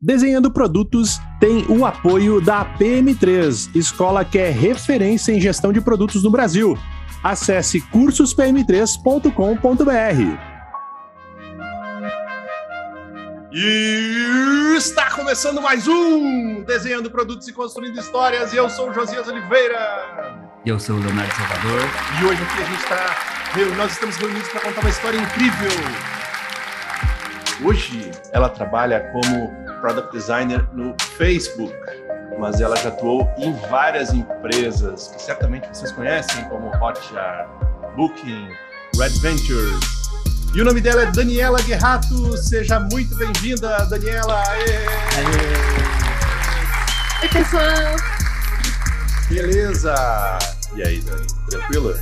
Desenhando Produtos tem o apoio da PM3, escola que é referência em gestão de produtos no Brasil. Acesse cursospm3.com.br. E está começando mais um Desenhando Produtos e Construindo Histórias. E eu sou o Josias Oliveira. E eu sou o Leonardo Salvador. E hoje aqui a gente está. Nós estamos reunidos para contar uma história incrível. Hoje ela trabalha como product designer no Facebook, mas ela já atuou em várias empresas que certamente vocês conhecem, como Hotjar, Booking, Red Ventures. E o nome dela é Daniela Guerrato. Seja muito bem-vinda, Daniela. Aê! Oi, pessoal. Beleza. E aí, Dani? Tranquilo?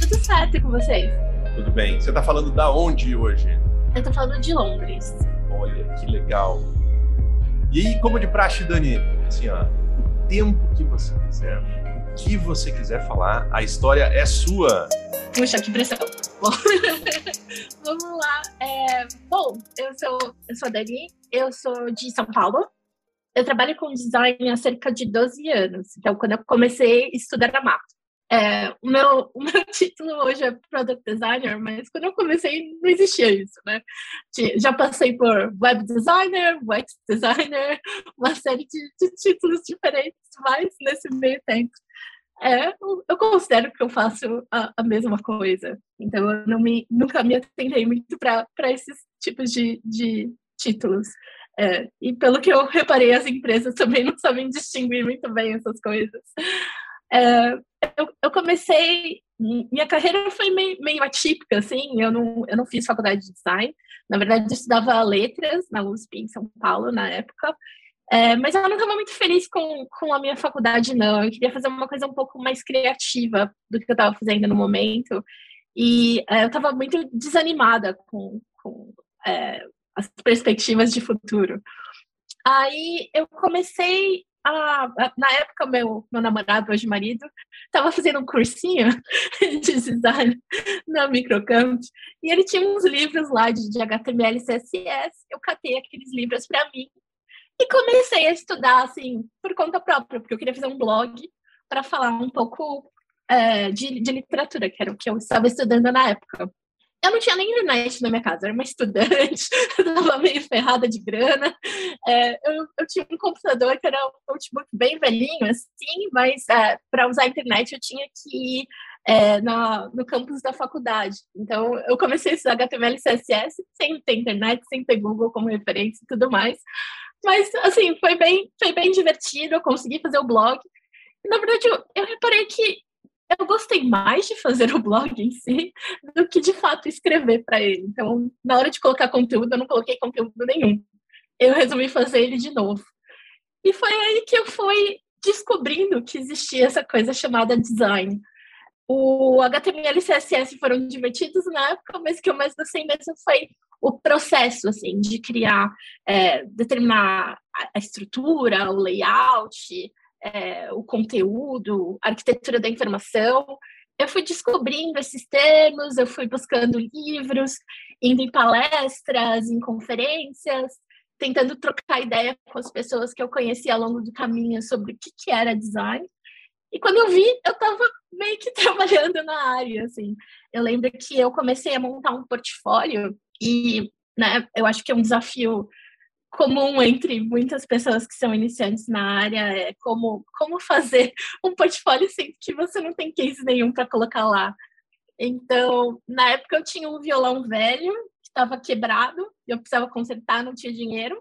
Tudo certo com vocês? Tudo bem. Você está falando da onde hoje? Eu estou falando de Londres. Olha, que legal. E aí, como de praxe, Dani, assim, ó, o tempo que você quiser, o que você quiser falar, a história é sua. Puxa, que pressão. Bom, vamos lá. É, bom, eu sou, eu sou a Dani, eu sou de São Paulo. Eu trabalho com design há cerca de 12 anos. Então, quando eu comecei estudar na mato. É, o, meu, o meu título hoje é Product Designer, mas quando eu comecei não existia isso, né? Já passei por Web Designer, UX Designer, uma série de, de títulos diferentes, mas nesse meio tempo é, eu considero que eu faço a, a, mesma coisa. Então, eu não me, nunca me atendei muito para esses tipos de, de títulos. É, e pelo que eu reparei, as empresas também não sabem distinguir muito bem essas coisas. É, eu, eu, comecei, minha carreira foi meio, meio, atípica, assim, eu não, eu não fiz faculdade de design, na verdade eu estudava letras na USP em São Paulo na época, é, mas eu não estava muito feliz com, com a minha faculdade, não, eu queria fazer uma coisa um pouco mais criativa do que eu estava fazendo no momento, e é, eu estava muito desanimada com, com é, as perspectivas de futuro. Aí eu comecei na época, meu, meu namorado, hoje marido, estava fazendo um cursinho de design na Microcamp e ele tinha uns livros lá de, de HTML e CSS. Eu catei aqueles livros para mim e comecei a estudar, assim, por conta própria, porque eu queria fazer um blog para falar um pouco é, de, de literatura, que era o que eu estava estudando na época eu não tinha nem internet na minha casa, eu era uma estudante, estava meio ferrada de grana. É, eu, eu, tinha um computador que era um notebook bem velhinho, assim, mas é, para usar a internet eu tinha que ir é, na, no campus da faculdade. Então, eu comecei a estudar HTML e CSS sem ter internet, sem ter Google como referência e tudo mais. Mas, assim, foi bem, foi bem divertido, eu consegui fazer o blog. Na verdade, eu, eu reparei que eu gostei mais de fazer o blog em si do que de fato escrever para ele. Então, na hora de colocar conteúdo, eu não coloquei conteúdo nenhum. Eu resolvi fazer ele de novo. E foi aí que eu fui descobrindo que existia essa coisa chamada design. O HTML e CSS foram divertidos na época, mas o que eu mais gostei mesmo foi o processo, assim, de criar, é, determinar a estrutura, o layout, é, o conteúdo, arquitetura da informação. Eu fui descobrindo esses termos, eu fui buscando livros, indo em palestras, em conferências, tentando trocar ideia com as pessoas que eu conheci ao longo do caminho sobre o que, que era design. E quando eu vi, eu estava meio que trabalhando na área, assim. Eu lembro que eu comecei a montar um portfólio e, né, eu acho que é um desafio comum entre muitas pessoas que são iniciantes na área é como, como fazer um portfólio sem que você não tem case nenhum para colocar lá. Então, na época eu tinha um violão velho que estava quebrado, eu precisava consertar, não tinha dinheiro.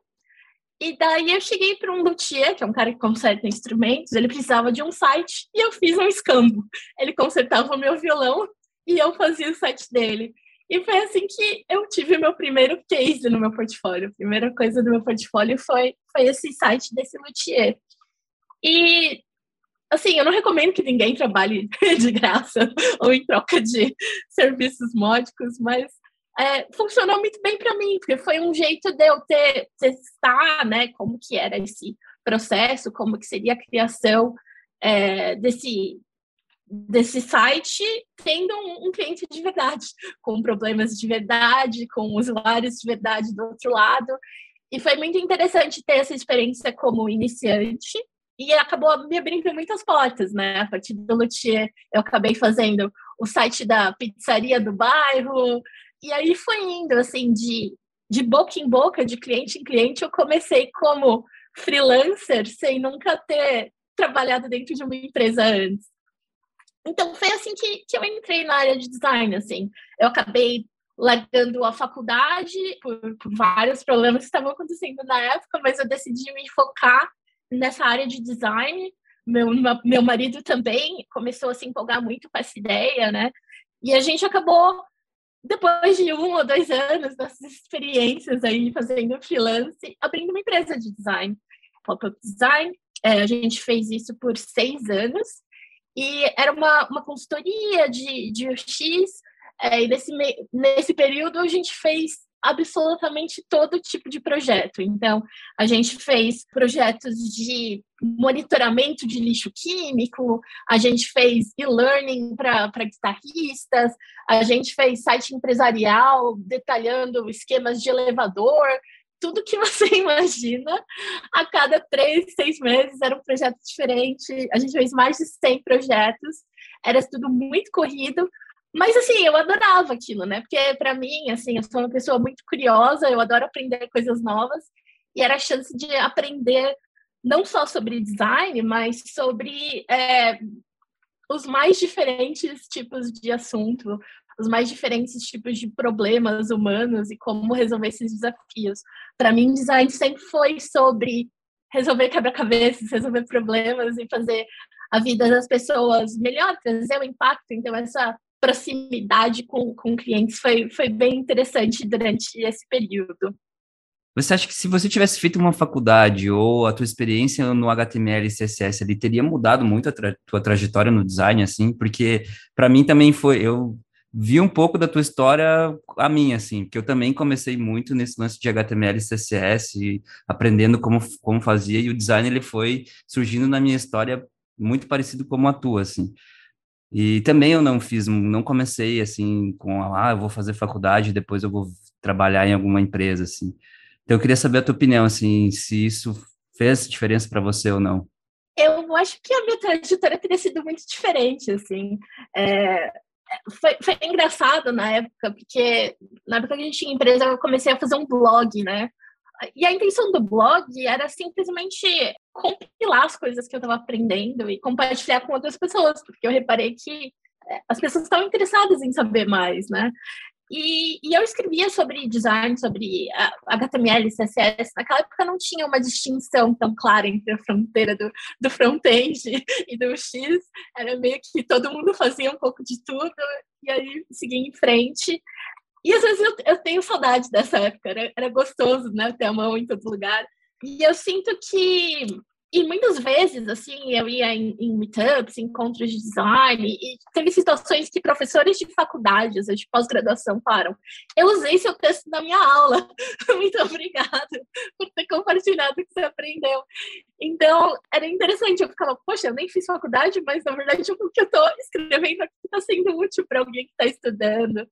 E daí eu cheguei para um luthier, que é um cara que conserta instrumentos, ele precisava de um site e eu fiz um escambo. Ele consertava o meu violão e eu fazia o site dele. E foi assim que eu tive meu primeiro case no meu portfólio. A primeira coisa do meu portfólio foi, foi esse site desse luthier. E, assim, eu não recomendo que ninguém trabalhe de graça ou em troca de serviços módicos, mas é, funcionou muito bem para mim, porque foi um jeito de eu ter, testar, né, como que era esse processo, como que seria a criação é, desse, desse site tendo um, um, cliente de verdade, com problemas de verdade, com usuários de verdade do outro lado. E foi muito interessante ter essa experiência como iniciante e acabou me abrindo muitas portas, né? A partir do Luthier, eu acabei fazendo o site da pizzaria do bairro, e aí foi indo, assim, de, de boca em boca, de cliente em cliente, eu comecei como freelancer, sem nunca ter trabalhado dentro de uma empresa antes. Então, foi assim que, que eu entrei na área de design, assim. Eu acabei largando a faculdade por, por vários problemas que estavam acontecendo na época, mas eu decidi me focar nessa área de design. Meu, meu marido também começou a se empolgar muito com essa ideia, né? E a gente acabou, depois de um ou dois anos dessas experiências aí fazendo freelance, abrindo uma empresa de design, pop-up design. É, a gente fez isso por seis anos e era uma, uma consultoria de, de UX. É, e nesse, nesse período a gente fez absolutamente todo tipo de projeto. Então, a gente fez projetos de monitoramento de lixo químico, a gente fez e-learning para guitarristas, a gente fez site empresarial detalhando esquemas de elevador, tudo que você imagina. A cada três, seis meses era um projeto diferente. A gente fez mais de 100 projetos, era tudo muito corrido, mas assim, eu adorava aquilo, né? Porque para mim, assim, eu sou uma pessoa muito curiosa, eu adoro aprender coisas novas e era a chance de aprender não só sobre design, mas sobre é, os mais diferentes tipos de assunto, os mais diferentes tipos de problemas humanos e como resolver esses desafios. Para mim, design sempre foi sobre resolver quebra-cabeças, resolver problemas e fazer a vida das pessoas melhor, trazer o impacto. Então, essa proximidade com, com clientes foi, foi bem interessante durante esse período. Você acha que se você tivesse feito uma faculdade ou a tua experiência no HTML e CSS ali teria mudado muito a tra tua trajetória no design, assim? Porque para mim também foi, eu vi um pouco da tua história a minha, assim, porque eu também comecei muito nesse lance de HTML e CSS, aprendendo como, como fazia, e o design ele foi surgindo na minha história muito parecido como a tua, assim. E também eu não fiz, não comecei assim com, ah, eu vou fazer faculdade, depois eu vou trabalhar em alguma empresa, assim. Então eu queria saber a tua opinião, assim, se isso fez diferença para você ou não. Eu acho que a minha trajetória teria sido muito diferente, assim. É, foi, foi engraçado na época, porque na época que a gente tinha empresa, eu comecei a fazer um blog, né? E a intenção do blog era simplesmente compilar as coisas que eu estava aprendendo e compartilhar com outras pessoas, porque eu reparei que é, as pessoas estavam interessadas em saber mais, né? E, e, eu escrevia sobre design, sobre HTML, CSS. Naquela época não tinha uma distinção tão clara entre a fronteira do, do front-end e do X. Era meio que todo mundo fazia um pouco de tudo e aí seguia em frente. E às vezes eu, eu tenho saudade dessa época, era, era gostoso, né? Ter a mão em todo lugar. E eu sinto que e muitas vezes, assim, eu ia em, em meetups, encontros de design, e teve situações que professores de faculdades, de pós-graduação, falaram: Eu usei seu texto na minha aula. Muito obrigada por ter compartilhado o que você aprendeu. Então, era interessante. Eu ficava, poxa, eu nem fiz faculdade, mas na verdade o que eu estou escrevendo aqui está sendo útil para alguém que está estudando.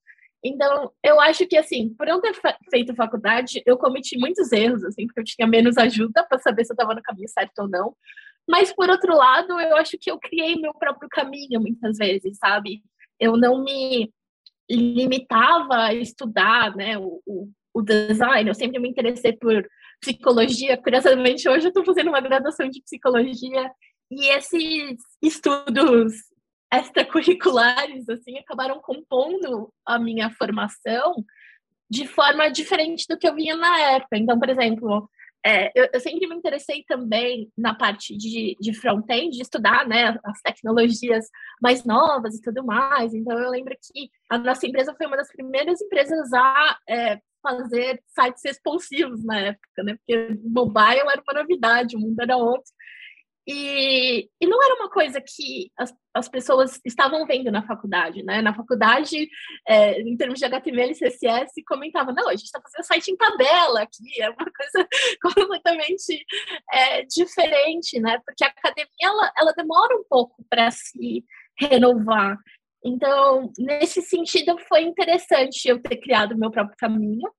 Então, eu acho que, assim, por eu ter feito faculdade, eu cometi muitos erros, assim, porque eu tinha menos ajuda para saber se eu estava no caminho certo ou não. Mas, por outro lado, eu acho que eu criei meu próprio caminho muitas vezes, sabe? Eu não me limitava a estudar, né, o, o, o design. Eu sempre me interessei por psicologia. Curiosamente, hoje eu estou fazendo uma graduação de psicologia e esses estudos extracurriculares, assim, acabaram compondo a minha formação de forma diferente do que eu vinha na época. Então, por exemplo, é, eu, eu, sempre me interessei também na parte de, de front-end, de estudar né, as tecnologias mais novas e tudo mais. Então, eu lembro que a nossa empresa foi uma das primeiras empresas a é, fazer sites responsivos na época, né? Porque mobile era uma novidade, o mundo era outro. E, e não era uma coisa que as, as pessoas estavam vendo na faculdade, né? Na faculdade, é, em termos de HTML e CSS, comentava, não, a gente está fazendo site em tabela aqui, é uma coisa completamente é, diferente, né? Porque a academia, ela, ela demora um pouco para se renovar. Então, nesse sentido, foi interessante eu ter criado meu próprio caminho,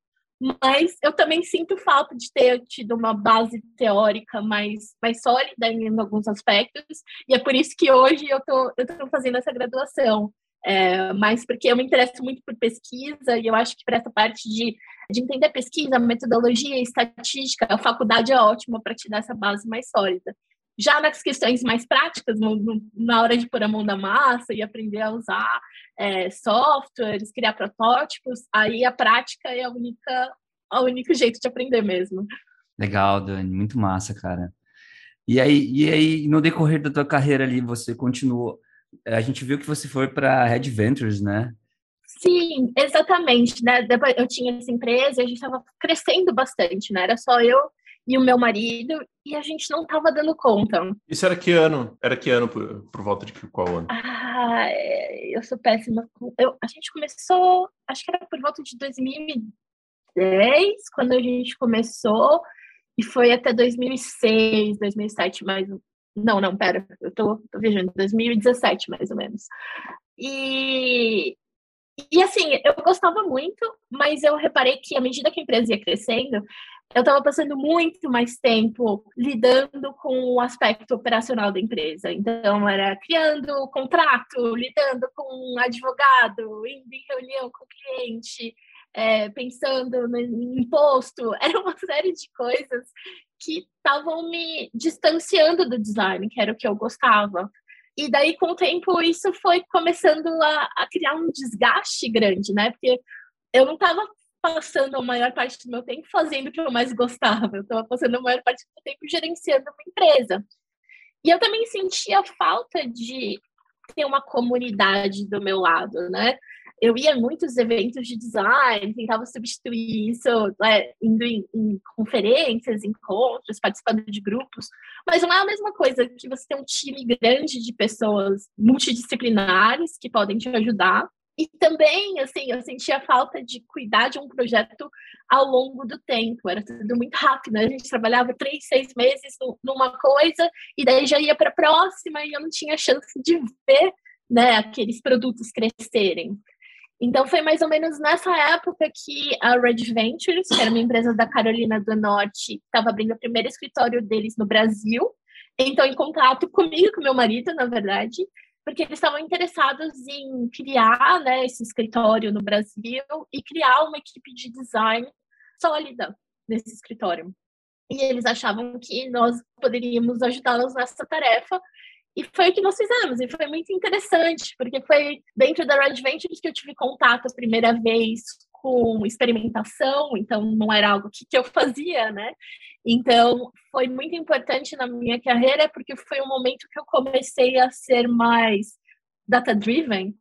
mas eu também sinto falta de ter tido uma base teórica mais, mais sólida em alguns aspectos, e é por isso que hoje eu tô, estou fazendo essa graduação. É, mas porque eu me interesso muito por pesquisa e eu acho que para essa parte de, de entender pesquisa, metodologia, estatística, a faculdade é ótima para te dar essa base mais sólida. Já nas questões mais práticas, na hora de pôr a mão na massa e aprender a usar é, softwares, criar protótipos, aí a prática é a única, o único jeito de aprender mesmo. Legal, Dani, muito massa, cara. E aí, e aí, no decorrer da tua carreira ali, você continuou. A gente viu que você foi para Red Ventures, né? Sim, exatamente. Né? Depois eu tinha essa empresa e a gente estava crescendo bastante, né? Era só eu e o meu marido, e a gente não estava dando conta. Isso era que ano? Era que ano, por, por volta de qual ano? Ah, é, eu sou péssima. Eu, a gente começou, acho que era por volta de 2010, quando a gente começou, e foi até 2006, 2007, mais. Não, não, pera, eu tô, tô viajando, 2017, mais ou menos. E, e assim, eu gostava muito, mas eu reparei que à medida que a empresa ia crescendo, eu estava passando muito mais tempo lidando com o aspecto operacional da empresa. Então, era criando contrato, lidando com um advogado, indo em reunião com o cliente, é, pensando no imposto. Era uma série de coisas que estavam me distanciando do design, que era o que eu gostava. E daí, com o tempo, isso foi começando a, a criar um desgaste grande, né? Porque eu não estava passando a maior parte do meu tempo fazendo o que eu mais gostava. Eu estava passando a maior parte do tempo gerenciando uma empresa. E eu também sentia falta de ter uma comunidade do meu lado, né? Eu ia em muitos eventos de design, tentava substituir isso, né, indo em, em, conferências, encontros, participando de grupos, mas não é a mesma coisa que você ter um time grande de pessoas multidisciplinares que podem te ajudar e também, assim, eu sentia falta de cuidar de um projeto ao longo do tempo. Era tudo muito rápido. Né? A gente trabalhava três, seis meses numa coisa e daí já ia para a próxima e eu não tinha chance de ver né, aqueles produtos crescerem. Então, foi mais ou menos nessa época que a Red Ventures, que era uma empresa da Carolina do Norte, estava abrindo o primeiro escritório deles no Brasil. Então, em contato comigo, com meu marido, na verdade, porque eles estavam interessados em criar né, esse escritório no Brasil e criar uma equipe de design sólida nesse escritório. E eles achavam que nós poderíamos ajudá-los nessa tarefa. E foi o que nós fizemos, e foi muito interessante, porque foi dentro da Red Ventures que eu tive contato a primeira vez com experimentação, então não era algo que, que eu fazia, né? Então, foi muito importante na minha carreira, porque foi um momento que eu comecei a ser mais data-driven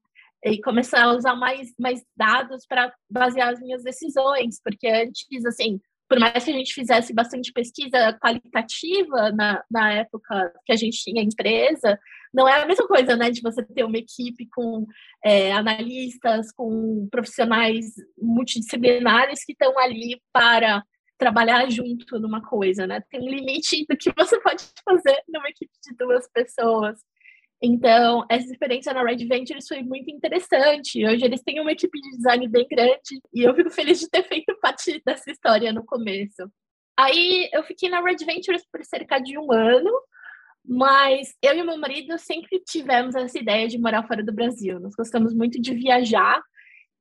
e começar a usar mais, mais dados para basear as minhas decisões, porque antes, assim, por mais que a gente fizesse bastante pesquisa qualitativa na, na época que a gente tinha empresa, não é a mesma coisa, né, de você ter uma equipe com é, analistas, com profissionais multidisciplinares que estão ali para trabalhar junto numa coisa, né? Tem um limite do que você pode fazer numa equipe de duas pessoas. Então, essa experiência na Red Ventures foi muito interessante. Hoje eles têm uma equipe de design bem grande e eu fico feliz de ter feito parte dessa história no começo. Aí eu fiquei na Red Ventures por cerca de um ano, mas eu e meu marido sempre tivemos essa ideia de morar fora do Brasil. Nós gostamos muito de viajar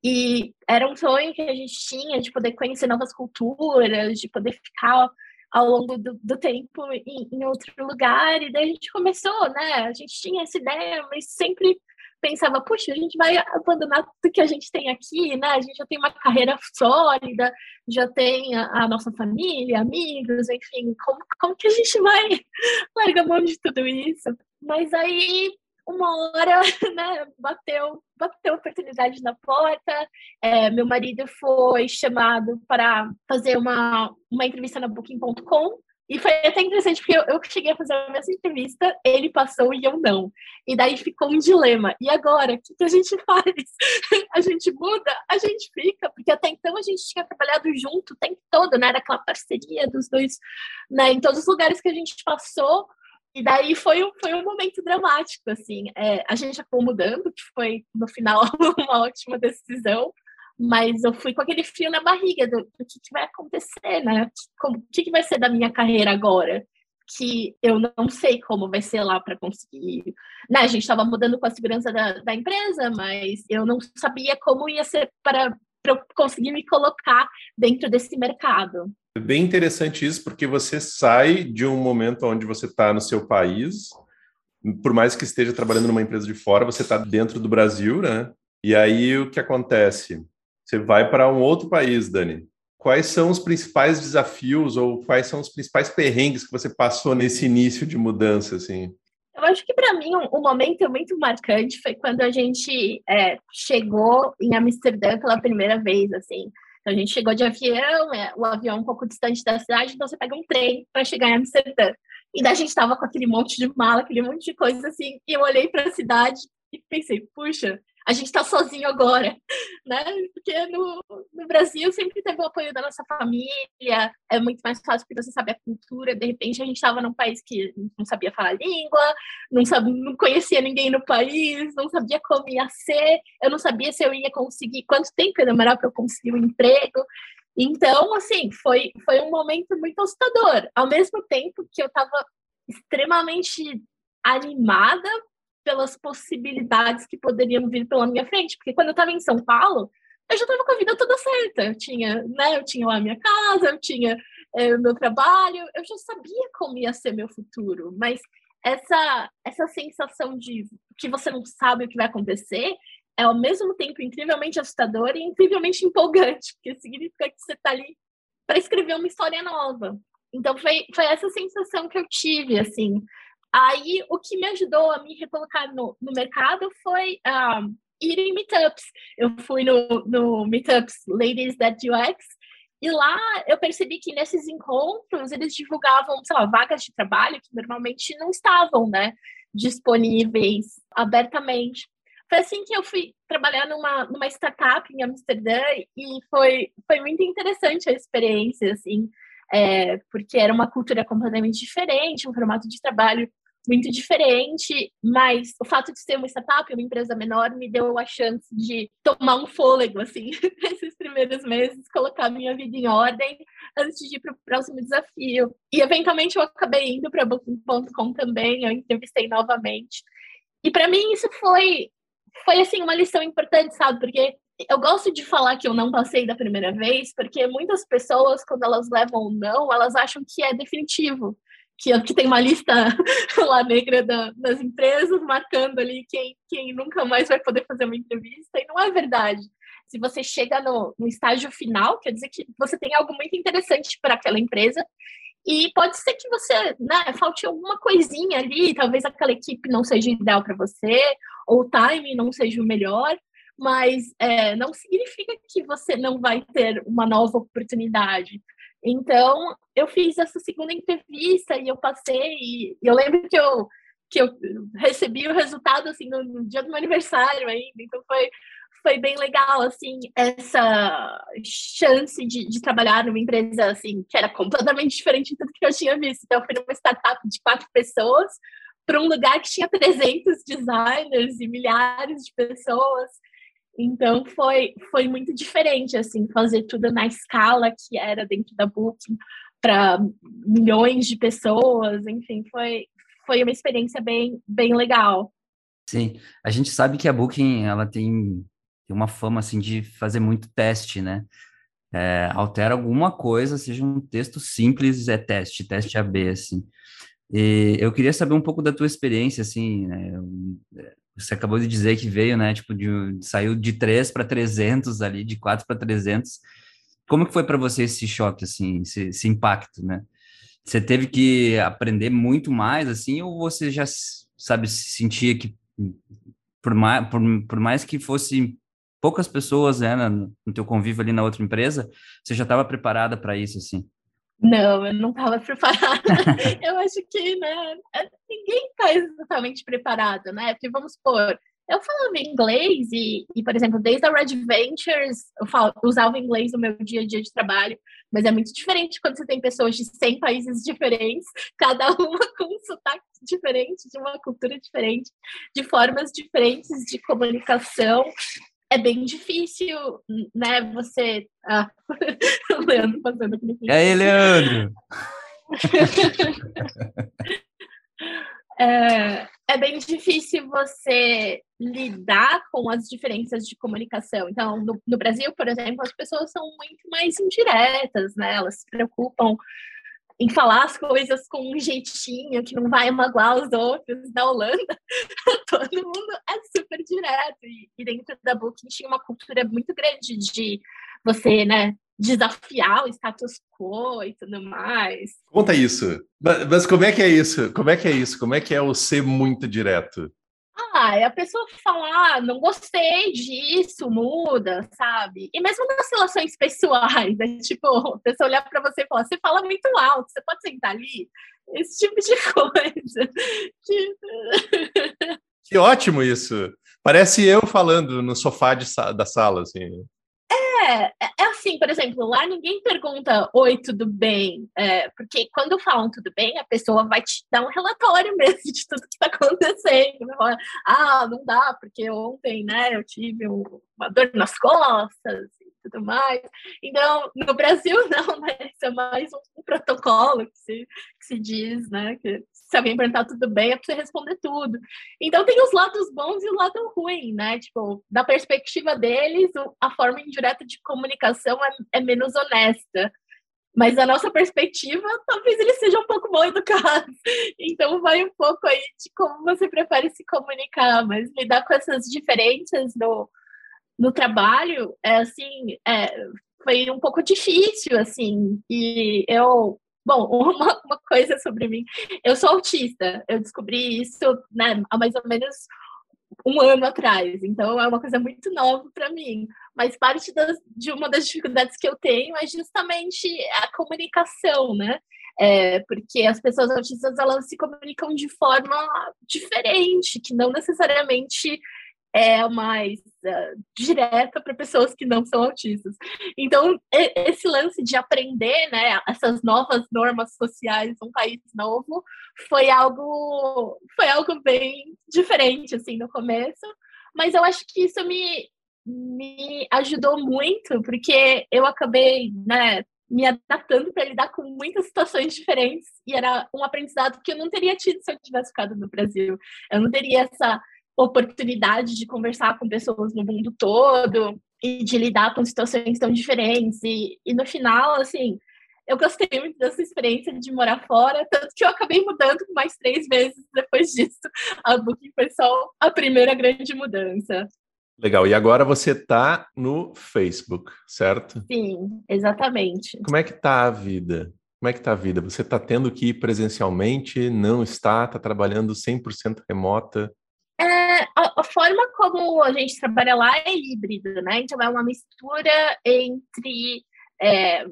e era um sonho que a gente tinha de poder conhecer novas culturas, de poder ficar ao longo do, do tempo em, em, outro lugar. E daí a gente começou, né? A gente tinha essa ideia, mas sempre pensava, puxa, a gente vai abandonar tudo que a gente tem aqui, né? A gente já tem uma carreira sólida, já tem a, a nossa família, amigos, enfim, como, como que a gente vai largar mão de tudo isso? Mas aí uma hora, né, bateu, bateu oportunidade na porta. É, meu marido foi chamado para fazer uma, uma entrevista na Booking.com. E foi até interessante, porque eu, eu cheguei a fazer a mesma entrevista, ele passou e eu não. E daí ficou um dilema. E agora, o que, que a gente faz? a gente muda? A gente fica? Porque até então a gente tinha trabalhado junto o tempo todo, né? Era aquela parceria dos dois, né? Em todos os lugares que a gente passou, e daí foi, foi um momento dramático, assim. É, a gente acabou mudando, que foi, no final, uma ótima decisão. mas eu fui com aquele frio na barriga do, do que, que, vai acontecer, né? O que, que vai ser da minha carreira agora? Que eu não sei como vai ser lá para conseguir. Né? A gente estava mudando com a segurança da, da empresa, mas eu não sabia como ia ser para eu conseguir me colocar dentro desse mercado. É bem interessante isso, porque você sai de um momento onde você está no seu país, por mais que esteja trabalhando numa empresa de fora, você está dentro do Brasil, né? E aí o que acontece? Você vai para um outro país, Dani. Quais são os principais desafios ou quais são os principais perrengues que você passou nesse início de mudança, assim? Eu acho que para mim um, um, momento muito marcante foi quando a gente é, chegou em Amsterdã pela primeira vez, assim. Então, a gente chegou de avião, é, o avião um pouco distante da cidade, então você pega um trem para chegar em Amsterdã. E daí a gente estava com aquele monte de mala, aquele monte de coisa assim, e eu olhei para a cidade e pensei, puxa, a gente está sozinho agora, né? Porque no, no, Brasil sempre teve o apoio da nossa família, é muito mais fácil porque você sabe a cultura. De repente a gente estava num país que não sabia falar língua, não, sabia, não conhecia ninguém no país, não sabia como ia ser, eu não sabia se eu ia conseguir, quanto tempo ia demorar para eu conseguir um emprego. Então, assim, foi, foi um momento muito assustador. Ao mesmo tempo que eu estava extremamente animada pelas possibilidades que poderiam vir pela minha frente. Porque quando eu estava em São Paulo, eu já estava com a vida toda certa. Eu tinha, né, eu tinha lá a minha casa, eu tinha é, o meu trabalho, eu já sabia como ia ser meu futuro. Mas essa, essa sensação de que você não sabe o que vai acontecer é ao mesmo tempo incrivelmente assustador e incrivelmente empolgante, porque significa que você está ali para escrever uma história nova. Então foi, foi essa sensação que eu tive, assim, Aí, o que me ajudou a me recolocar no, no mercado foi um, ir em meetups. Eu fui no, no Meetups Ladies That UX, e lá eu percebi que nesses encontros eles divulgavam, sei lá, vagas de trabalho que normalmente não estavam, né, disponíveis abertamente. Foi assim que eu fui trabalhar numa, numa startup em Amsterdã e foi, foi muito interessante a experiência, assim, é, porque era uma cultura completamente diferente, um formato de trabalho muito diferente, mas o fato de ser uma startup, uma empresa menor, me deu a chance de tomar um fôlego, assim, nesses primeiros meses, colocar minha vida em ordem antes de ir para o próximo desafio. E, eventualmente, eu acabei indo para Booking.com também, eu entrevistei novamente. E, para mim, isso foi, foi, assim, uma lição importante, sabe? Porque eu gosto de falar que eu não passei da primeira vez, porque muitas pessoas, quando elas levam um não, elas acham que é definitivo que, que tem uma lista lá negra da, das empresas marcando ali quem, quem nunca mais vai poder fazer uma entrevista, e não é verdade. Se você chega no, no estágio final, quer dizer que você tem algo muito interessante para aquela empresa, e pode ser que você, né, falte alguma coisinha ali, talvez aquela equipe não seja ideal para você, ou o time não seja o melhor, mas é, não significa que você não vai ter uma nova oportunidade. Então, eu fiz essa segunda entrevista e eu passei, e eu lembro que eu, que eu recebi o resultado, assim, no, no dia do meu aniversário ainda, então foi, foi bem legal, assim, essa chance de, de, trabalhar numa empresa, assim, que era completamente diferente de tudo que eu tinha visto. Então, eu fui numa startup de quatro pessoas para um lugar que tinha 300 designers e milhares de pessoas. Então foi, foi muito diferente assim fazer tudo na escala que era dentro da Booking para milhões de pessoas, enfim, foi, foi uma experiência bem, bem legal. Sim, a gente sabe que a Booking ela tem, tem uma fama assim de fazer muito teste, né? É, altera alguma coisa, seja um texto simples, é teste, teste AB, assim. E eu queria saber um pouco da tua experiência, assim, né? Você acabou de dizer que veio, né? Tipo, de, saiu de 3 para 300 ali, de 4 para 300. Como que foi para você esse choque, assim, esse, esse, impacto, né? Você teve que aprender muito mais, assim, ou você já, sabe, sentia que por mais, por, por mais que fosse poucas pessoas, né, no, no teu convívio ali na outra empresa, você já estava preparada para isso, assim? Não, eu não estava preparada. eu acho que, né, é, ninguém está exatamente preparado, né? Porque vamos supor, eu falava inglês e, e, por exemplo, desde a Red Ventures, eu falo, usava inglês no meu dia a dia de trabalho, mas é muito diferente quando você tem pessoas de 100 países diferentes, cada uma com um sotaque diferente, de uma cultura diferente, de formas diferentes de comunicação. É bem difícil, né? Você. Ah, Leandro fazendo aquele. E aí, Leandro? é, é bem difícil você lidar com as diferenças de comunicação. Então, no, no, Brasil, por exemplo, as pessoas são muito mais indiretas, né? Elas se preocupam em falar as coisas com um jeitinho que não vai magoar os outros. Na Holanda, todo mundo é super direto. E, e dentro da Booking tinha uma cultura muito grande de você, né, desafiar o status quo e tudo mais. Conta isso. Mas, mas, como é que é isso? Como é que é isso? Como é que é o ser muito direto? Ah, é a pessoa falar, ah, não gostei disso, muda, sabe? E mesmo nas relações pessoais, é tipo, a pessoa olhar para você e falar, você fala muito alto, você pode sentar ali? Esse tipo de coisa. Que ótimo isso! Parece eu falando no sofá de, da sala, assim. É, é, é assim, por exemplo, lá ninguém pergunta oi, tudo bem? É, porque quando falam tudo bem, a pessoa vai te dar um relatório mesmo de tudo que está acontecendo. Vai falar, ah, não dá, porque ontem, né, eu tive uma dor nas costas e tudo mais. Então, no Brasil, não? Isso é mais um, um protocolo que se, que se diz, né? Que se alguém perguntar tudo bem, é para você responder tudo. Então tem os lados bons e o lado ruim, né? Tipo, da perspectiva deles, a forma indireta de comunicação é, é menos honesta. Mas a nossa perspectiva, talvez ele seja um pouco mal educado. Então vai um pouco aí de como você prefere se comunicar, mas lidar com essas diferenças no, no trabalho, é assim, é, foi um pouco difícil, assim, e eu Bom, uma, uma, coisa sobre mim. Eu sou autista. Eu descobri isso né, há mais ou menos um ano atrás. Então, é uma coisa muito nova para mim. Mas parte das, de uma das dificuldades que eu tenho é justamente a comunicação, né? É, porque as pessoas autistas elas se comunicam de forma diferente, que não necessariamente é mais uh, direta para pessoas que não são autistas. Então, esse lance de aprender, né, essas novas normas sociais num país novo, foi algo, foi algo bem diferente, assim, no começo, mas eu acho que isso me, me ajudou muito, porque eu acabei, né, me adaptando para lidar com muitas situações diferentes e era um aprendizado que eu não teria tido se eu tivesse ficado no Brasil. Eu não teria essa oportunidade de conversar com pessoas no mundo todo e de lidar com situações tão diferentes. E, e no final, assim, eu gostei muito dessa experiência de morar fora, tanto que eu acabei mudando mais três vezes depois disso. A Booking foi só a primeira grande mudança. Legal. E agora você está no Facebook, certo? Sim, exatamente. Como é que tá a vida? Como é que tá a vida? Você está tendo que ir presencialmente? Não está? Está trabalhando 100% remota? É, a, a, forma como a gente trabalha lá é híbrida, né? Então é uma mistura entre é,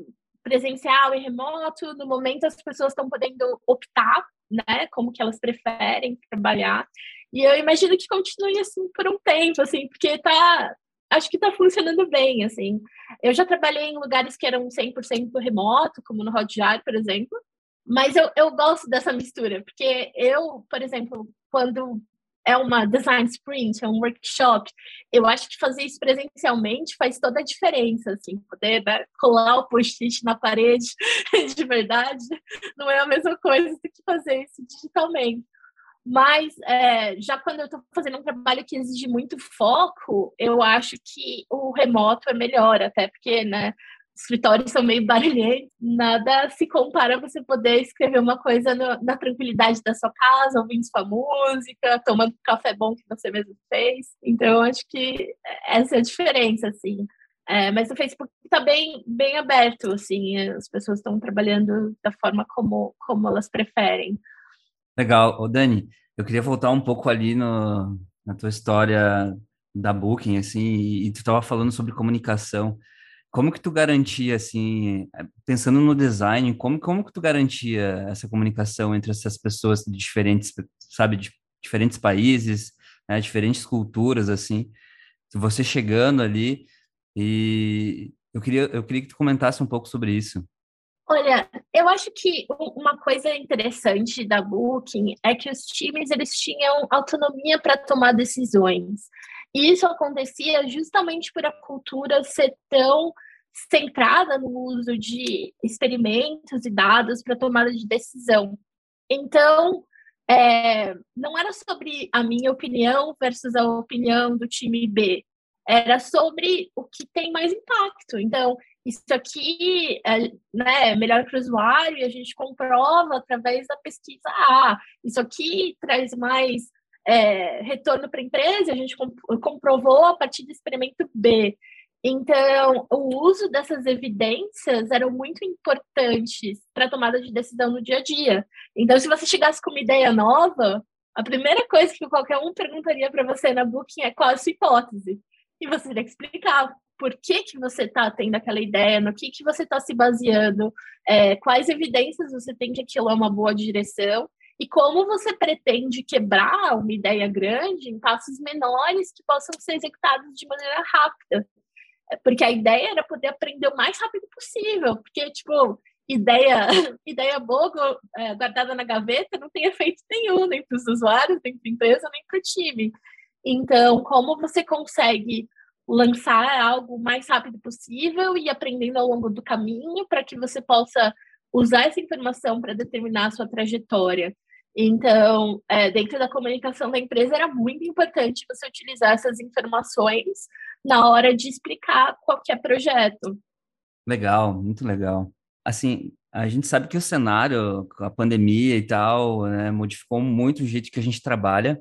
presencial e remoto. No momento as pessoas estão podendo optar, né? Como que elas preferem trabalhar. E eu imagino que continue assim por um tempo, assim, porque tá acho que está funcionando bem, assim. Eu já trabalhei em lugares que eram 100% remoto, como no Hotjar, por exemplo, mas eu, eu gosto dessa mistura, porque eu, por exemplo, quando é uma design sprint, é um workshop. Eu acho que fazer isso presencialmente faz toda a diferença, assim, poder né, colar o post-it na parede de verdade não é a mesma coisa do que fazer isso digitalmente. Mas é, já quando eu estou fazendo um trabalho que exige muito foco, eu acho que o remoto é melhor, até porque, né, escritórios são meio barulhentos, nada se compara a você poder escrever uma coisa no, na tranquilidade da sua casa, ouvindo sua música, tomando café bom que você mesmo fez. Então, acho que essa é a diferença, assim. É, mas o Facebook está bem, bem aberto, assim, as pessoas estão trabalhando da forma como, como elas preferem. Legal. Ô, Dani, eu queria voltar um pouco ali no, na tua história da Booking, assim, e, e tu estava falando sobre comunicação. Como que tu garantia, assim, eh, pensando no design, como, como que tu garantia essa comunicação entre essas pessoas de diferentes, sabe, de diferentes países, né, diferentes culturas, assim, você chegando ali, e eu queria, eu queria que tu comentasse um pouco sobre isso. Olha, eu acho que uma coisa interessante da Booking é que os times eles tinham autonomia para tomar decisões. E isso acontecia justamente por a cultura ser tão centrada no uso de experimentos e dados para tomada de decisão. Então, é, não era sobre a minha opinião versus a opinião do time B, era sobre o que tem mais impacto. Então, isso aqui é, né, é melhor para o usuário e a gente comprova através da pesquisa A. Isso aqui traz mais é, retorno para a empresa, a gente comprovou a partir do experimento B. Então, o uso dessas evidências eram muito importantes para a tomada de decisão no dia a dia. Então, se você chegasse com uma ideia nova, a primeira coisa que qualquer um perguntaria para você na Booking é qual a sua hipótese. E você teria que explicar por que, que você está tendo aquela ideia, no que, que você está se baseando, é, quais evidências você tem que aquilo é uma boa direção e como você pretende quebrar uma ideia grande em passos menores que possam ser executados de maneira rápida. É, porque a ideia era poder aprender o mais rápido possível, porque, tipo, ideia, ideia boa é, guardada na gaveta não tem efeito nenhum, nem para os usuários, nem para a empresa, nem para o time. Então, como você consegue lançar algo o mais rápido possível e aprendendo ao longo do caminho para que você possa usar essa informação para determinar a sua trajetória. Então, é, dentro da comunicação da empresa, era muito importante você utilizar essas informações na hora de explicar qualquer projeto. Legal, muito legal. Assim, a gente sabe que o cenário, a pandemia e tal, né, modificou muito o jeito que a gente trabalha,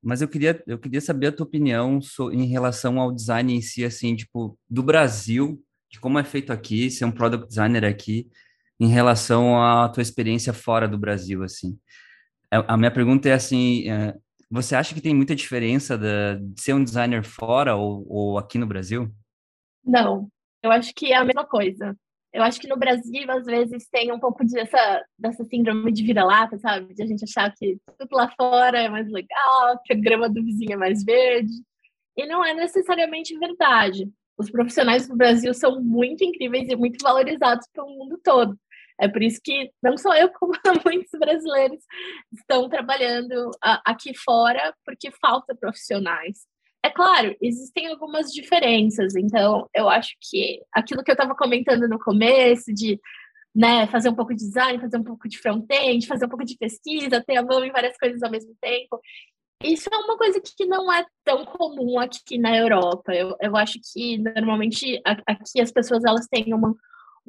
mas eu queria, eu queria saber a tua opinião em relação ao design em si, assim, tipo, do Brasil, de como é feito aqui, ser um product designer aqui, em relação à tua experiência fora do Brasil, assim. É, a minha pergunta é assim: é, você acha que tem muita diferença de ser um designer fora ou, ou aqui no Brasil? Não, eu acho que é a mesma coisa. Eu acho que no Brasil, às vezes, tem um pouco dessa, dessa síndrome de vira-lata, sabe? De a gente achar que tudo lá fora é mais legal, que a grama do vizinho é mais verde. E não é necessariamente verdade. Os profissionais do Brasil são muito incríveis e muito valorizados pelo mundo todo. É por isso que não só eu, como muitos brasileiros estão trabalhando aqui fora, porque falta profissionais. É claro, existem algumas diferenças, então eu acho que aquilo que eu estava comentando no começo, de né, fazer um pouco de design, fazer um pouco de front-end, fazer um pouco de pesquisa, ter a mão em várias coisas ao mesmo tempo, isso é uma coisa que não é tão comum aqui na Europa. Eu, eu acho que normalmente aqui as pessoas elas têm uma,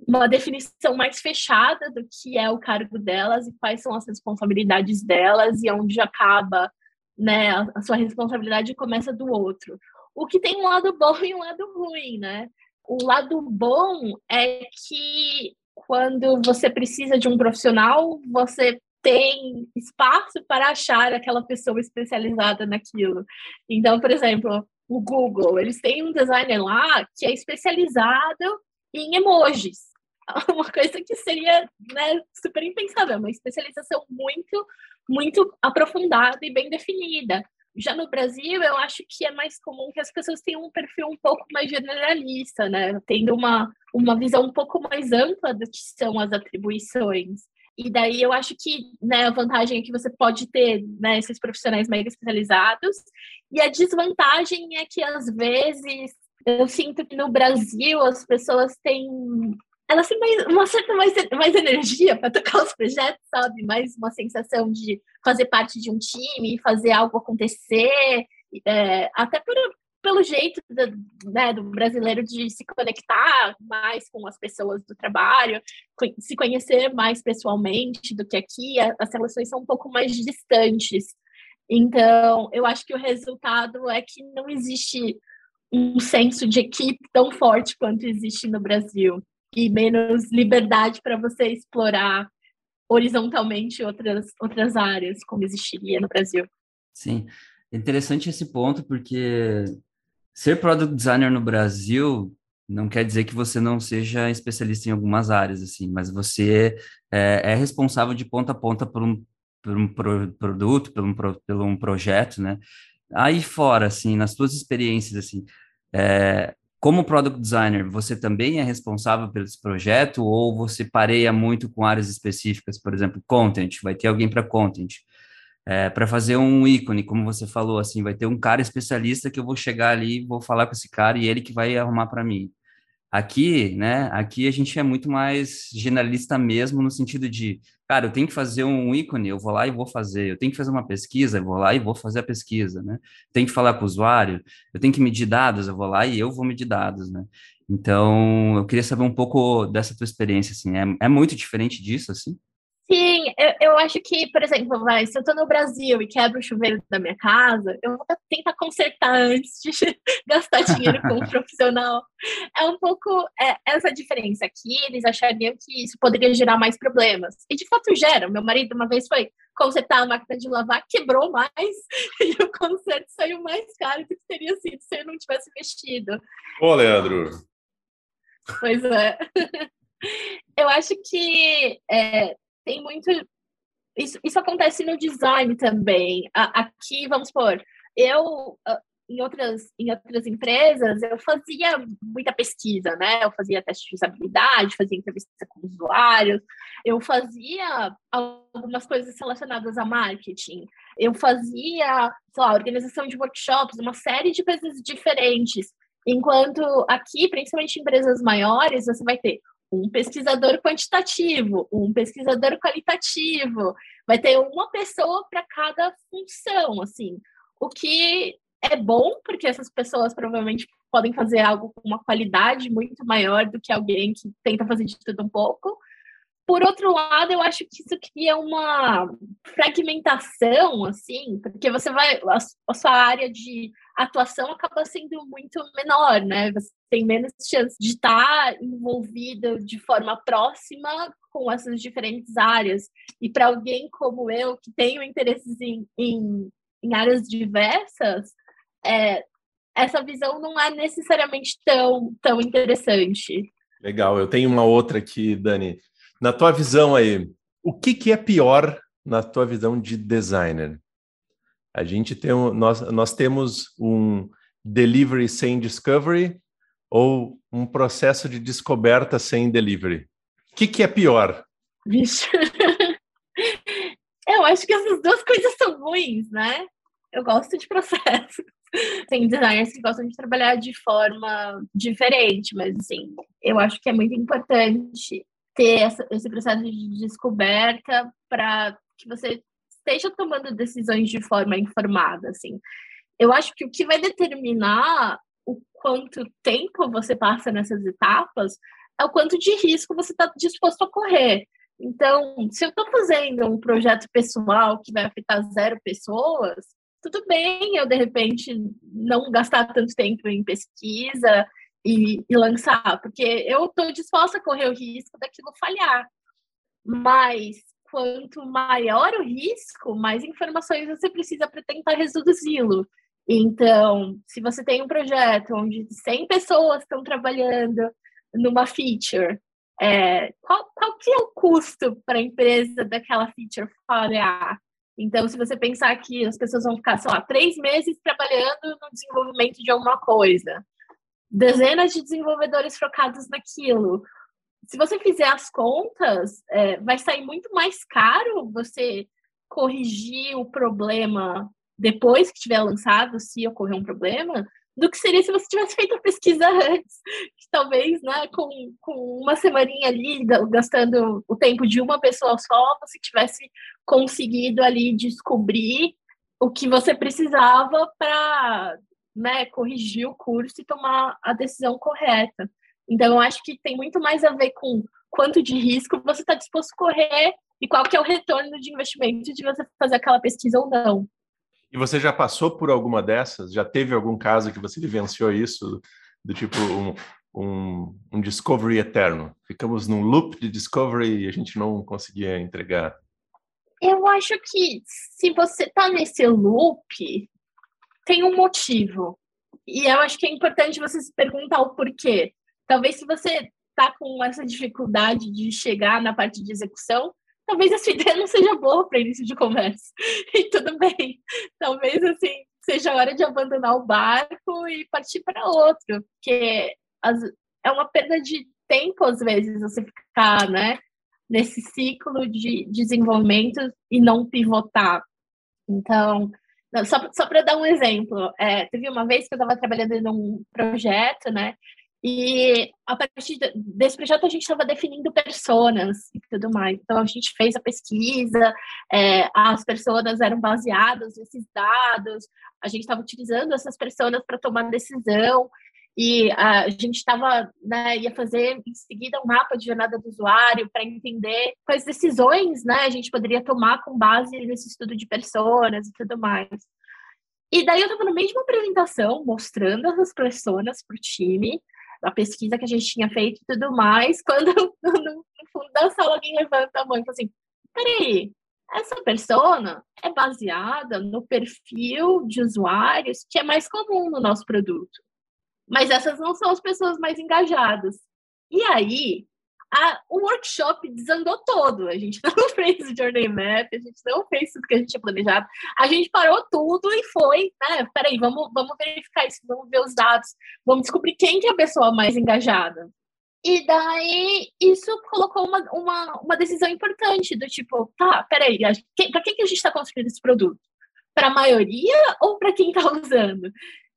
uma definição mais fechada do que é o cargo delas e quais são as responsabilidades delas e onde acaba né, a sua responsabilidade começa do outro. O que tem um lado bom e um lado ruim, né? O lado bom é que quando você precisa de um profissional, você tem espaço para achar aquela pessoa especializada naquilo. Então, por exemplo, o Google, eles têm um designer lá que é especializado em emojis. Uma coisa que seria né, super impensável, uma especialização muito, muito aprofundada e bem definida. Já no Brasil, eu acho que é mais comum que as pessoas tenham um perfil um pouco mais generalista, né? Tendo uma, uma visão um pouco mais ampla do que são as atribuições. E daí eu acho que né, a vantagem é que você pode ter né, esses profissionais mega especializados, e a desvantagem é que às vezes eu sinto que no Brasil as pessoas têm elas têm mais, uma certa mais, mais energia para tocar os projetos, sabe? Mais uma sensação de fazer parte de um time, fazer algo acontecer, é, até por, pelo jeito do, né, do brasileiro de se conectar mais com as pessoas do trabalho, se conhecer mais pessoalmente do que aqui, as relações são um pouco mais distantes. Então, eu acho que o resultado é que não existe um senso de equipe tão forte quanto existe no Brasil e menos liberdade para você explorar horizontalmente outras, outras áreas, como existiria no Brasil. Sim, é interessante esse ponto, porque ser product designer no Brasil não quer dizer que você não seja especialista em algumas áreas, assim, mas você é, é responsável de ponta a ponta por um, por um pro, produto, por um, por um projeto, né? Aí fora, assim, nas suas experiências, assim, é, como product designer, você também é responsável pelo projeto ou você pareia muito com áreas específicas, por exemplo, content, vai ter alguém para content? é, para fazer um ícone, como você falou, assim, vai ter um cara especialista que eu vou chegar ali, vou falar com esse cara e ele que vai arrumar para mim. Aqui, né? Aqui a gente é muito mais generalista mesmo no sentido de, cara, eu tenho que fazer um ícone, eu vou lá e vou fazer. Eu tenho que fazer uma pesquisa, eu vou lá e vou fazer a pesquisa, né? Tenho que falar com o usuário, eu tenho que medir dados, eu vou lá e eu vou medir dados, né? Então, eu queria saber um pouco dessa tua experiência, assim. É, é muito diferente disso, assim? Sim, eu, eu acho que, por exemplo, vai, se eu estou no Brasil e quebro o chuveiro da minha casa, eu vou tentar consertar antes de gastar dinheiro com um profissional. É um pouco é, essa diferença aqui, eles achariam que isso poderia gerar mais problemas. E de fato gera. Meu marido uma vez foi consertar a máquina de lavar, quebrou mais, e o conserto saiu mais caro do que teria sido se eu não tivesse mexido. Ô, Leandro, Pois é. Eu acho que é, tem muito. Isso, isso acontece no design também. Aqui, vamos supor, eu em outras, em outras empresas, eu fazia muita pesquisa, né? Eu fazia teste de usabilidade, fazia entrevista com usuários, eu fazia algumas coisas relacionadas a marketing, eu fazia, sei lá, organização de workshops, uma série de coisas diferentes. Enquanto aqui, principalmente em empresas maiores, você vai ter um pesquisador quantitativo, um pesquisador qualitativo, vai ter uma pessoa para cada função, assim. O que é bom, porque essas pessoas provavelmente podem fazer algo com uma qualidade muito maior do que alguém que tenta fazer de tudo um pouco, por outro lado, eu acho que isso cria uma fragmentação, assim, porque você vai. A, a sua área de atuação acaba sendo muito menor, né? Você tem menos chance de estar envolvido de forma próxima com essas diferentes áreas. E para alguém como eu, que tenho interesses em, em, em áreas diversas, é, essa visão não é necessariamente tão, tão interessante. Legal, eu tenho uma outra aqui, Dani. Na tua visão aí, o que, que é pior na tua visão de designer? A gente tem um, nós, nós temos um delivery sem discovery ou um processo de descoberta sem delivery? O que, que é pior? Vixe. Eu acho que essas duas coisas são ruins, né? Eu gosto de processo. Tem designers que gostam de trabalhar de forma diferente, mas assim, eu acho que é muito importante ter essa, esse processo de descoberta para que você esteja tomando decisões de forma informada, assim. Eu acho que o que vai determinar o quanto tempo você passa nessas etapas é o quanto de risco você está disposto a correr. Então, se eu estou fazendo um projeto pessoal que vai afetar zero pessoas, tudo bem eu, de repente, não gastar tanto tempo em pesquisa e, e lançar, porque eu estou disposta a correr o risco daquilo falhar. Mas quanto maior o risco, mais informações você precisa para tentar reduzi-lo. Então, se você tem um projeto onde 100 pessoas estão trabalhando numa feature, é, qual, qual que é o custo para a empresa daquela feature falhar? Então, se você pensar que as pessoas vão ficar, sei lá, três meses trabalhando no desenvolvimento de alguma coisa, dezenas de desenvolvedores focados naquilo. Se você fizer as contas, é, vai sair muito mais caro você corrigir o problema depois que tiver lançado, se ocorrer um problema, do que seria se você tivesse feito a pesquisa antes. Que talvez, né, com, com uma semaninha ali, gastando o tempo de uma pessoa só, você tivesse conseguido ali descobrir o que você precisava para né, corrigir o curso e tomar a decisão correta. Então, eu acho que tem muito mais a ver com quanto de risco você está disposto a correr e qual que é o retorno de investimento de você fazer aquela pesquisa ou não. E você já passou por alguma dessas? Já teve algum caso que você vivenciou isso, do tipo um, um, um discovery eterno? Ficamos num loop de discovery e a gente não conseguia entregar. Eu acho que se você está nesse loop, tem um motivo. E eu acho que é importante você se perguntar o porquê. Talvez se você está com essa dificuldade de chegar na parte de execução, talvez a sua ideia não seja boa para início de conversa. E tudo bem. Talvez assim seja a hora de abandonar o barco e partir para outro, porque é uma perda de tempo às vezes você ficar, né, nesse ciclo de desenvolvimento e não pivotar. Então, só, só para dar um exemplo, é, teve uma vez que eu estava trabalhando em um projeto, né? E a partir desse projeto a gente estava definindo personas e tudo mais. Então a gente fez a pesquisa, é, as pessoas eram baseadas nesses dados, a gente estava utilizando essas pessoas para tomar decisão e a gente estava, né, ia fazer em seguida um mapa de jornada do usuário para entender quais decisões, né, a gente poderia tomar com base nesse estudo de pessoas e tudo mais. E daí eu estava no meio de uma apresentação mostrando essas pessoas para o time, a pesquisa que a gente tinha feito e tudo mais, quando no fundo da sala alguém levanta a mão e fala assim: peraí, essa persona é baseada no perfil de usuários que é mais comum no nosso produto. Mas essas não são as pessoas mais engajadas. E aí, a, o workshop desandou todo. A gente não fez o Journey Map, a gente não fez tudo que a gente tinha planejado. A gente parou tudo e foi, né? Peraí, vamos, vamos verificar isso, vamos ver os dados, vamos descobrir quem que é a pessoa mais engajada. E daí, isso colocou uma, uma, uma decisão importante, do tipo, tá, peraí, para quem que a gente está construindo esse produto? Para a maioria ou para quem está usando?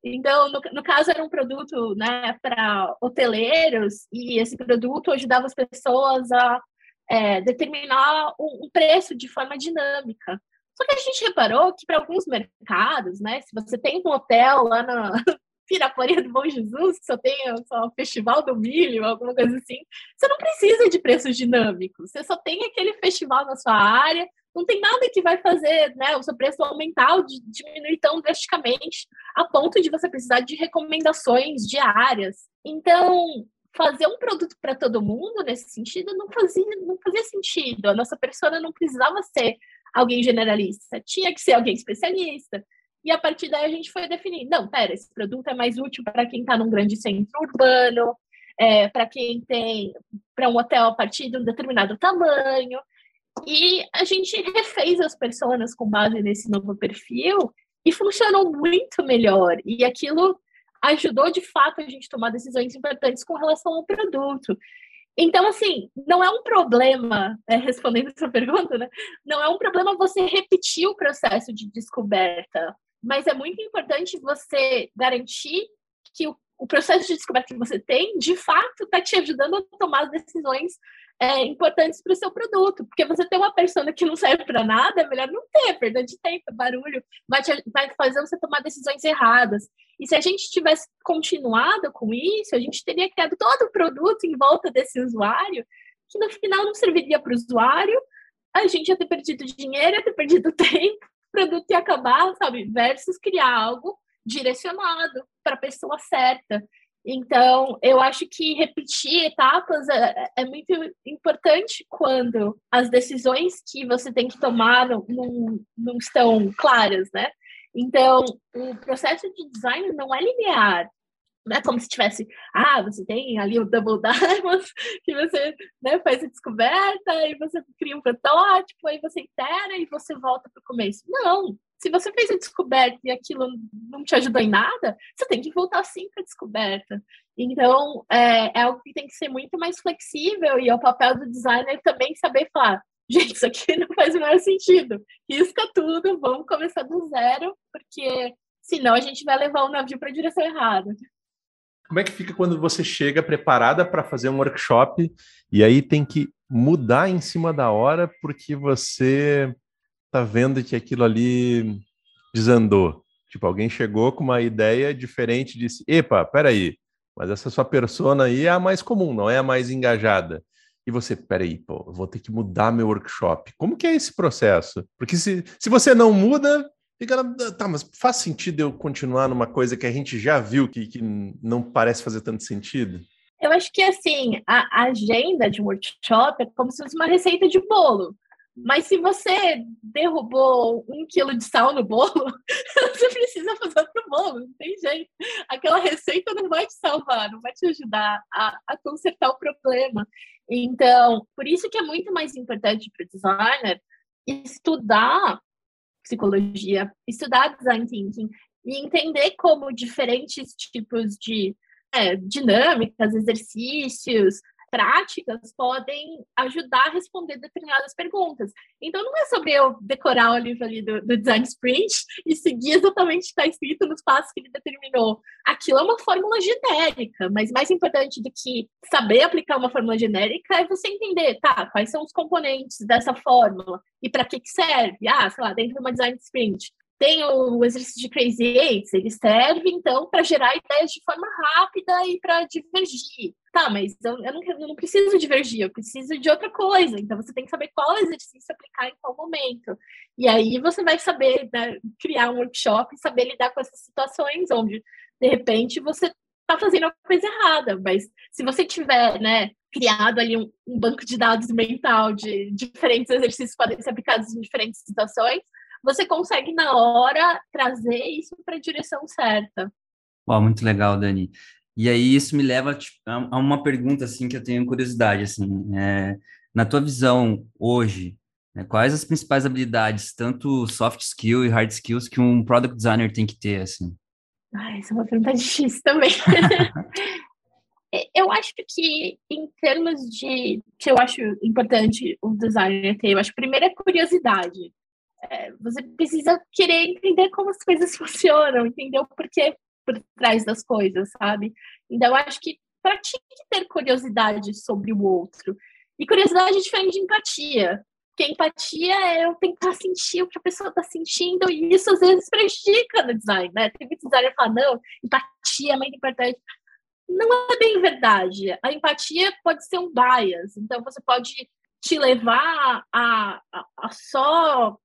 Então, no, no, caso, era um produto né, para hoteleiros, e esse produto ajudava as pessoas a é, determinar um, um, preço de forma dinâmica. Só que a gente reparou que para alguns mercados, né, se você tem um hotel lá na Piraporinha do Bom Jesus, que só tem só o Festival do Milho, alguma coisa assim, você não precisa de preços dinâmicos, você só tem aquele festival na sua área, não tem nada que vai fazer né, o seu preço aumentar ou diminuir tão drasticamente a ponto de você precisar de recomendações diárias. Então, fazer um produto para todo mundo nesse sentido não fazia, não fazia sentido. A nossa persona não precisava ser alguém generalista, tinha que ser alguém especialista. E a partir daí a gente foi definindo, não, pera, esse produto é mais útil para quem está num grande centro urbano, é, para quem tem para um hotel a partir de um determinado tamanho. E a gente refez as pessoas com base nesse novo perfil e funcionou muito melhor. E aquilo ajudou de fato a gente tomar decisões importantes com relação ao produto. Então, assim, não é um problema, é, respondendo essa pergunta, né? Não é um problema você repetir o processo de descoberta, mas é muito importante você garantir que o, o processo de descoberta que você tem, de fato, está te ajudando a tomar as decisões é, importantes para o seu produto, porque você tem uma persona que não serve para nada, é melhor não ter, perda de tempo, barulho, vai, te, vai fazer você tomar decisões erradas. E se a gente tivesse continuado com isso, a gente teria criado todo o produto em volta desse usuário, que no final não serviria para o usuário, a gente ia ter perdido dinheiro, ia ter perdido tempo, o produto ia acabar, sabe? Versus criar algo direcionado para a pessoa certa. Então, eu acho que repetir etapas é, é, muito importante quando as decisões que você tem que tomar não, não, não estão claras, né? Então, o processo de design não é linear. Não é como se tivesse, ah, você tem ali o Double Diamonds, que você né, faz a descoberta, e você cria um protótipo, aí você itera e você volta para o começo. Não, se você fez a descoberta e aquilo não te ajudou em nada, você tem que voltar sim para a descoberta. Então, é, é algo que tem que ser muito mais flexível e é o papel do designer também saber falar, gente, isso aqui não faz o menor sentido. Risca tudo, vamos começar do zero, porque senão a gente vai levar o navio para a direção errada. Como é que fica quando você chega preparada para fazer um workshop e aí tem que mudar em cima da hora porque você tá vendo que aquilo ali desandou. Tipo, alguém chegou com uma ideia diferente e disse: Epa, peraí, mas essa sua persona aí é a mais comum, não é a mais engajada. E você, peraí, pô, vou ter que mudar meu workshop. Como que é esse processo? Porque se, se você não muda, fica. Tá, mas faz sentido eu continuar numa coisa que a gente já viu que, que não parece fazer tanto sentido? Eu acho que assim, a agenda de workshop é como se fosse uma receita de bolo. Mas se você derrubou um quilo de sal no bolo, você precisa fazer outro bolo, não tem jeito. Aquela receita não vai te salvar, não vai te ajudar a, a consertar o problema. Então, por isso que é muito mais importante para o designer estudar psicologia, estudar design thinking e entender como diferentes tipos de é, dinâmicas, exercícios, práticas podem ajudar a responder determinadas perguntas. Então, não é sobre eu decorar o livro ali do, do Design Sprint e seguir exatamente o que está escrito nos passos que ele determinou. Aquilo é uma fórmula genérica, mas mais importante do que saber aplicar uma fórmula genérica é você entender, tá, quais são os componentes dessa fórmula e para que, que serve. Ah, sei lá, dentro de uma Design Sprint, tem o exercício de Crazy Eights, ele serve, então, para gerar ideias de forma rápida e para divergir. Tá, mas eu, eu, não, eu, não, preciso divergir, eu preciso de outra coisa. Então, você tem que saber qual exercício aplicar em qual momento. E aí você vai saber né, criar um workshop e saber lidar com essas situações onde, de repente, você está fazendo a coisa errada. Mas se você tiver, né, criado ali um, um banco de dados mental de diferentes exercícios que podem ser aplicados em diferentes situações, você consegue na hora trazer isso para a direção certa. Uau, muito legal, Dani. E aí isso me leva tipo, a uma pergunta assim que eu tenho curiosidade assim, é, na tua visão hoje, né, quais as principais habilidades, tanto soft skill e hard skills que um product designer tem que ter assim? Ah, essa é uma pergunta difícil também. eu acho que em termos de que eu acho importante o designer ter, eu acho que primeiro é curiosidade é, você precisa querer entender como as coisas funcionam, entender o porquê por trás das coisas, sabe? Então, eu acho que pratique ter curiosidade sobre o outro. E curiosidade é diferente de empatia. Porque empatia é eu tentar sentir o que a pessoa está sentindo, e isso às vezes prejudica no design, né? Tem muito designer que fala, não, empatia é muito importante. Não é bem verdade. A empatia pode ser um bias, então você pode te levar a, a, a só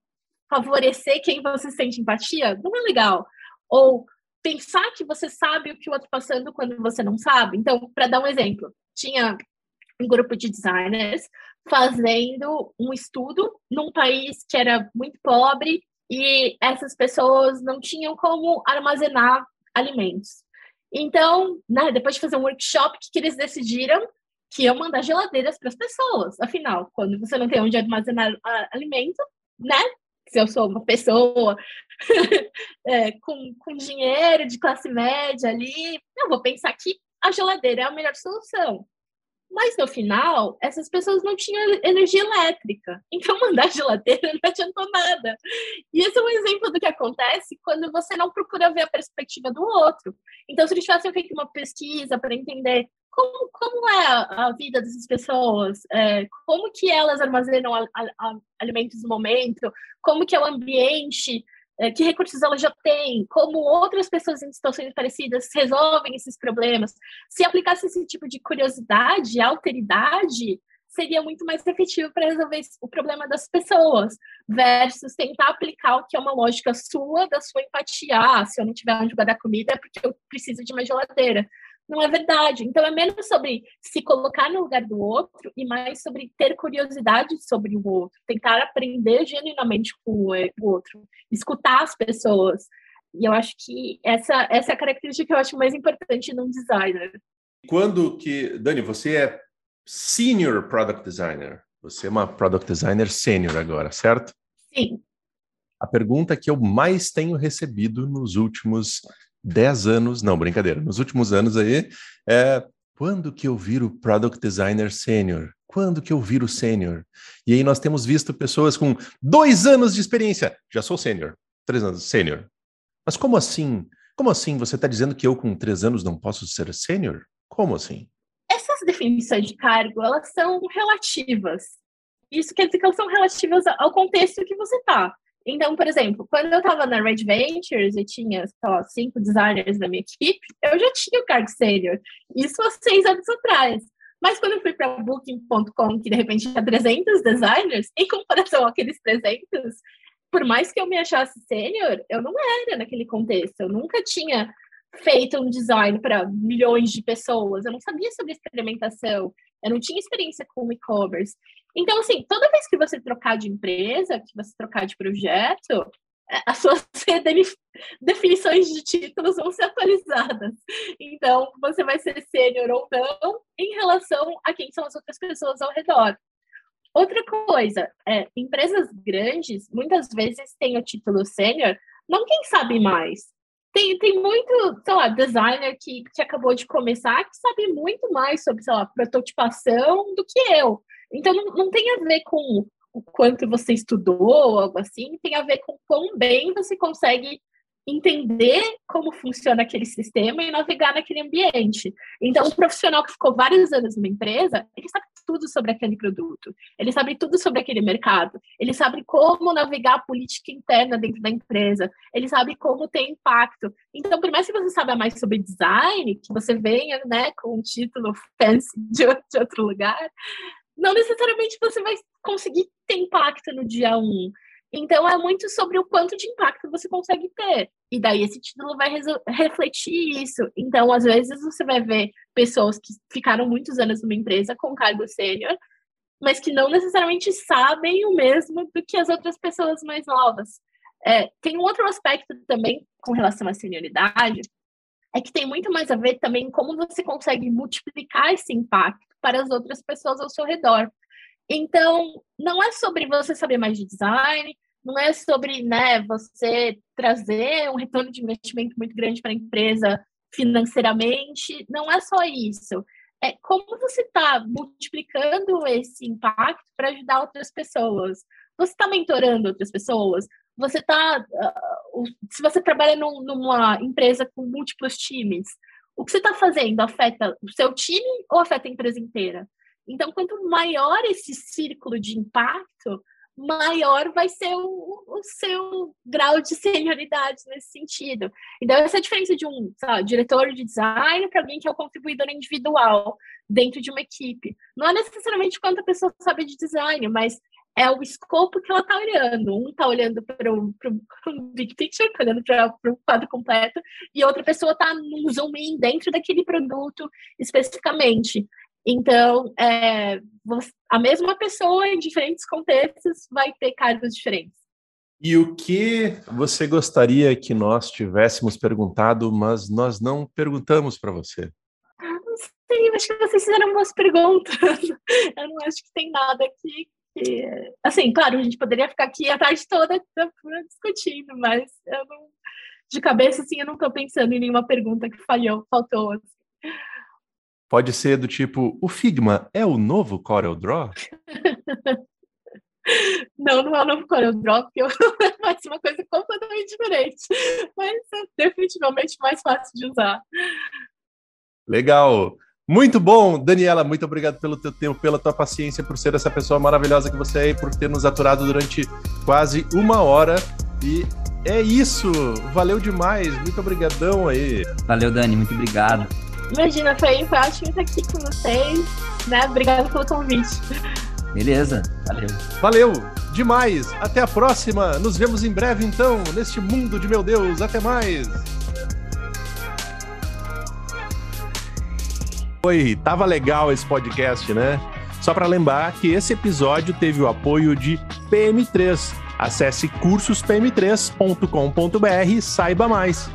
favorecer quem você sente empatia, não é legal. Ou pensar que você sabe o que o outro está passando quando você não sabe. Então, para dar um exemplo, tinha um grupo de designers fazendo um estudo num país que era muito pobre e essas pessoas não tinham como armazenar alimentos. Então, né, depois de fazer um workshop, que, que eles decidiram que iam mandar geladeiras para as pessoas. Afinal, quando você não tem onde armazenar alimento, né, se eu sou uma pessoa é, com, com dinheiro de classe média ali, eu vou pensar que a geladeira é a melhor solução. Mas no final, essas pessoas não tinham energia elétrica. Então, mandar geladeira não adiantou nada. E esse é um exemplo do que acontece quando você não procura ver a perspectiva do outro. Então, se eles tivessem feito uma pesquisa para entender como, como é a, vida dessas pessoas, é, como que elas armazenam a, a, alimentos no momento, como que é o ambiente, é, que recursos elas já têm, como outras pessoas em situações parecidas resolvem esses problemas. Se aplicasse esse tipo de curiosidade, alteridade, seria muito mais efetivo para resolver o problema das pessoas, versus tentar aplicar o que é uma lógica sua, da sua empatia. Ah, se eu não tiver onde guardar comida é porque eu preciso de uma geladeira não é verdade. Então, é menos sobre se colocar no lugar do outro e mais sobre ter curiosidade sobre o outro, tentar aprender genuinamente com o outro, escutar as pessoas. E eu acho que essa, essa é a característica que eu acho mais importante num designer. Quando que, Dani, você é senior product designer, você é uma product designer sênior agora, certo? Sim. A pergunta que eu mais tenho recebido nos últimos 10 anos, não, brincadeira, nos últimos anos aí, é quando que eu viro Product Designer Sênior? Quando que eu viro sênior? E aí nós temos visto pessoas com dois anos de experiência. Já sou sênior. Três anos, sênior. Mas como assim? Como assim? Você está dizendo que eu com três anos não posso ser sênior? Como assim? Essas definições de cargo, elas são relativas. Isso quer dizer que elas são relativas ao contexto que você está. Então, por exemplo, quando eu estava na Red Ventures e tinha, só cinco designers na minha equipe, eu já tinha o cargo sênior. Isso há seis anos atrás. Mas quando eu fui para Booking.com, que de repente tinha 300 designers, em comparação àqueles 300, por mais que eu me achasse sênior, eu não era naquele contexto. Eu nunca tinha feito um design para milhões de pessoas. Eu não sabia sobre experimentação. Eu não tinha experiência com e-commerce. Então, assim, toda vez que você trocar de empresa, que você trocar de projeto, é, as suas definições de títulos vão ser atualizadas. Então, você vai ser sênior ou não em relação a quem são as outras pessoas ao redor. Outra coisa, é, empresas grandes muitas vezes têm o título sênior, não quem sabe mais, tem, tem muito, sei lá, designer que, que acabou de começar que sabe muito mais sobre, sei lá, prototipação do que eu. Então, não, não tem a ver com o quanto você estudou, algo assim, tem a ver com quão bem você consegue entender como funciona aquele sistema e navegar naquele ambiente. Então, um profissional que ficou vários anos numa empresa, ele sabe tudo sobre aquele produto, ele sabe tudo sobre aquele mercado, ele sabe como navegar a política interna dentro da empresa, ele sabe como ter impacto. Então, por mais que você saiba mais sobre design, que você venha né, com um título fancy de outro lugar, não necessariamente você vai conseguir ter impacto no dia um. Então, é muito sobre o quanto de impacto você consegue ter. E daí, esse título vai refletir isso. Então, às vezes, você vai ver pessoas que ficaram muitos anos numa empresa com cargo sênior, mas que não necessariamente sabem o mesmo do que as outras pessoas mais novas. É, tem um outro aspecto também com relação à senioridade, é que tem muito mais a ver também como você consegue multiplicar esse impacto para as outras pessoas ao seu redor. Então, não é sobre você saber mais de design, não é sobre né, você trazer um retorno de investimento muito grande para a empresa financeiramente, não é só isso. É como você está multiplicando esse impacto para ajudar outras pessoas. Você está mentorando outras pessoas? Você está. Uh, se você trabalha num, numa empresa com múltiplos times, o que você está fazendo afeta o seu time ou afeta a empresa inteira? Então, quanto maior esse círculo de impacto, maior vai ser o, o seu grau de senioridade nesse sentido. Então, essa é a diferença de um sabe, diretor de design para alguém que é o contribuidor individual dentro de uma equipe. Não é necessariamente quanto a pessoa sabe de design, mas é o escopo que ela está olhando. Um está olhando para o big picture, tá olhando para o quadro completo, e outra pessoa está num zoom in dentro daquele produto especificamente. Então, é, a mesma pessoa em diferentes contextos vai ter cargos diferentes. E o que você gostaria que nós tivéssemos perguntado, mas nós não perguntamos para você? Não sei, acho que vocês fizeram boas perguntas. Eu não acho que tem nada aqui que. Assim, claro, a gente poderia ficar aqui a tarde toda discutindo, mas eu não. De cabeça, assim, eu não estou pensando em nenhuma pergunta que falhou, faltou. Assim. Pode ser do tipo, o Figma é o novo Corel Draw? não, não é o novo Corel Draw, porque vai ser uma coisa completamente diferente. Mas é definitivamente mais fácil de usar. Legal. Muito bom, Daniela, muito obrigado pelo teu tempo, pela tua paciência, por ser essa pessoa maravilhosa que você é e por ter nos aturado durante quase uma hora. E é isso, valeu demais, muito obrigadão aí. Valeu, Dani, muito obrigado. Imagina, foi, foi ótimo estar aqui com vocês. Né? Obrigada pelo convite. Beleza, valeu. Valeu, demais. Até a próxima. Nos vemos em breve, então, neste mundo de meu Deus. Até mais. Oi, tava legal esse podcast, né? Só para lembrar que esse episódio teve o apoio de PM3. Acesse cursospm3.com.br e saiba mais.